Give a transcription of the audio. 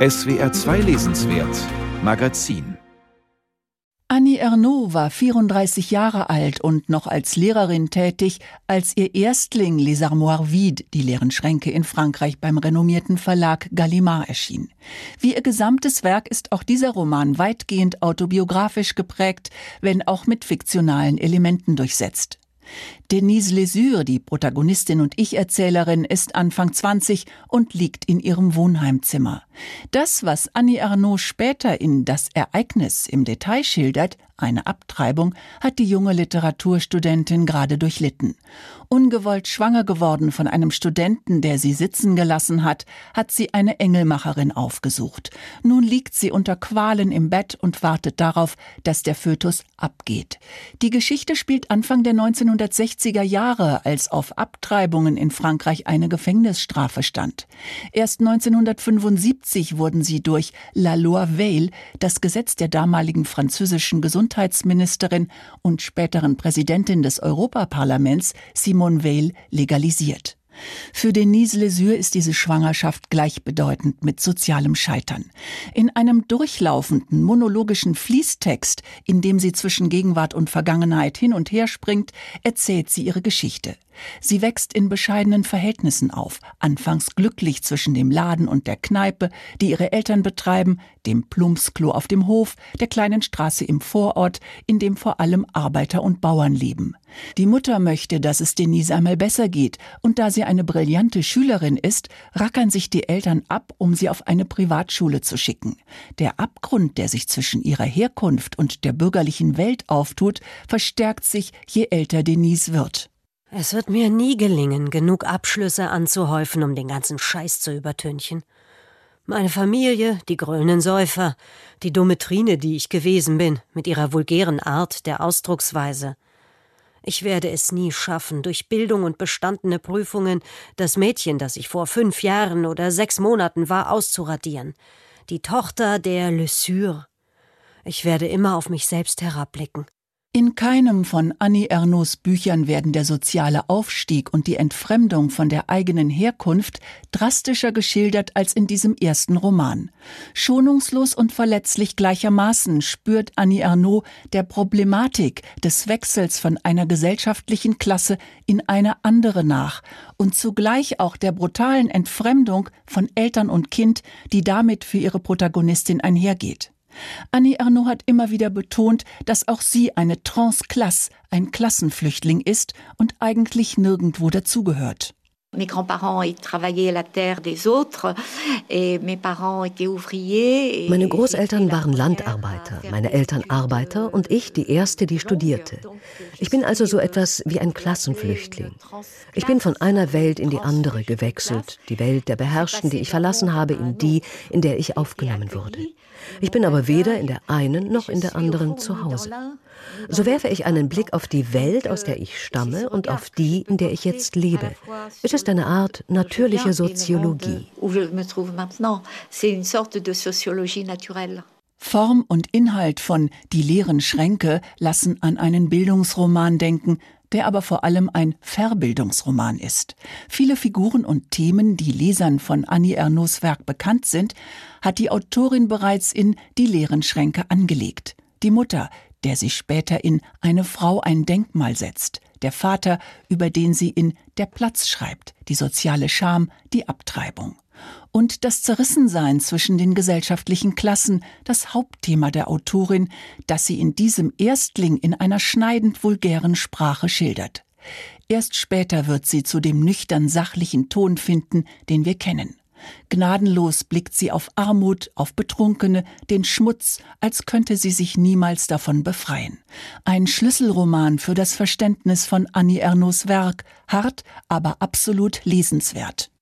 SWR 2 Lesenswert Magazin Annie Ernaux war 34 Jahre alt und noch als Lehrerin tätig, als ihr Erstling Les Armoires Vides, die leeren Schränke in Frankreich beim renommierten Verlag Gallimard erschien. Wie ihr gesamtes Werk ist auch dieser Roman weitgehend autobiografisch geprägt, wenn auch mit fiktionalen Elementen durchsetzt. Denise Lesure, die Protagonistin und Ich-Erzählerin, ist Anfang 20 und liegt in ihrem Wohnheimzimmer. Das, was Annie Arnaud später in Das Ereignis im Detail schildert, eine Abtreibung, hat die junge Literaturstudentin gerade durchlitten. Ungewollt schwanger geworden von einem Studenten, der sie sitzen gelassen hat, hat sie eine Engelmacherin aufgesucht. Nun liegt sie unter Qualen im Bett und wartet darauf, dass der Fötus abgeht. Die Geschichte spielt Anfang der 1960er Jahre, als auf Abtreibungen in Frankreich eine Gefängnisstrafe stand. Erst 1975 wurden sie durch La Loi Veil, das Gesetz der damaligen französischen Gesundheits Gesundheitsministerin und späteren Präsidentin des Europaparlaments Simone Veil legalisiert. Für Denise Lesure ist diese Schwangerschaft gleichbedeutend mit sozialem Scheitern. In einem durchlaufenden monologischen Fließtext, in dem sie zwischen Gegenwart und Vergangenheit hin und her springt, erzählt sie ihre Geschichte. Sie wächst in bescheidenen Verhältnissen auf, anfangs glücklich zwischen dem Laden und der Kneipe, die ihre Eltern betreiben, dem Plumpsklo auf dem Hof, der kleinen Straße im Vorort, in dem vor allem Arbeiter und Bauern leben. Die Mutter möchte, dass es Denise einmal besser geht, und da sie eine brillante Schülerin ist, rackern sich die Eltern ab, um sie auf eine Privatschule zu schicken. Der Abgrund, der sich zwischen ihrer Herkunft und der bürgerlichen Welt auftut, verstärkt sich, je älter Denise wird. Es wird mir nie gelingen, genug Abschlüsse anzuhäufen, um den ganzen Scheiß zu übertünchen. Meine Familie, die grölenden Säufer, die dumme Trine, die ich gewesen bin, mit ihrer vulgären Art der Ausdrucksweise – ich werde es nie schaffen, durch Bildung und bestandene Prüfungen das Mädchen, das ich vor fünf Jahren oder sechs Monaten war, auszuradieren. Die Tochter der Le Sur. Ich werde immer auf mich selbst herabblicken. In keinem von Annie Ernauds Büchern werden der soziale Aufstieg und die Entfremdung von der eigenen Herkunft drastischer geschildert als in diesem ersten Roman. Schonungslos und verletzlich gleichermaßen spürt Annie Ernaux der Problematik des Wechsels von einer gesellschaftlichen Klasse in eine andere nach und zugleich auch der brutalen Entfremdung von Eltern und Kind, die damit für ihre Protagonistin einhergeht. Annie Ernaux hat immer wieder betont, dass auch sie eine Transklasse, ein Klassenflüchtling ist und eigentlich nirgendwo dazugehört. Mes grands-parents travaillaient la terre des autres et mes parents étaient ouvriers. Meine Großeltern waren Landarbeiter, meine Eltern Arbeiter und ich die erste, die studierte. Ich bin also so etwas wie ein Klassenflüchtling. Ich bin von einer Welt in die andere gewechselt, die Welt der Beherrschten, die ich verlassen habe, in die, in der ich aufgenommen wurde. Ich bin aber weder in der einen noch in der anderen zu Hause. So werfe ich einen Blick auf die Welt, aus der ich stamme, und auf die, in der ich jetzt lebe. Es ist eine Art natürliche Soziologie. Form und Inhalt von Die leeren Schränke lassen an einen Bildungsroman denken, der aber vor allem ein Verbildungsroman ist. Viele Figuren und Themen, die Lesern von Annie Ernauds Werk bekannt sind, hat die Autorin bereits in Die leeren Schränke angelegt. Die Mutter, der sie später in Eine Frau ein Denkmal setzt, der Vater, über den sie in Der Platz schreibt, die soziale Scham, die Abtreibung. Und das Zerrissensein zwischen den gesellschaftlichen Klassen, das Hauptthema der Autorin, das sie in diesem Erstling in einer schneidend vulgären Sprache schildert. Erst später wird sie zu dem nüchtern sachlichen Ton finden, den wir kennen. Gnadenlos blickt sie auf Armut, auf Betrunkene, den Schmutz, als könnte sie sich niemals davon befreien. Ein Schlüsselroman für das Verständnis von Annie Ernauds Werk, hart, aber absolut lesenswert.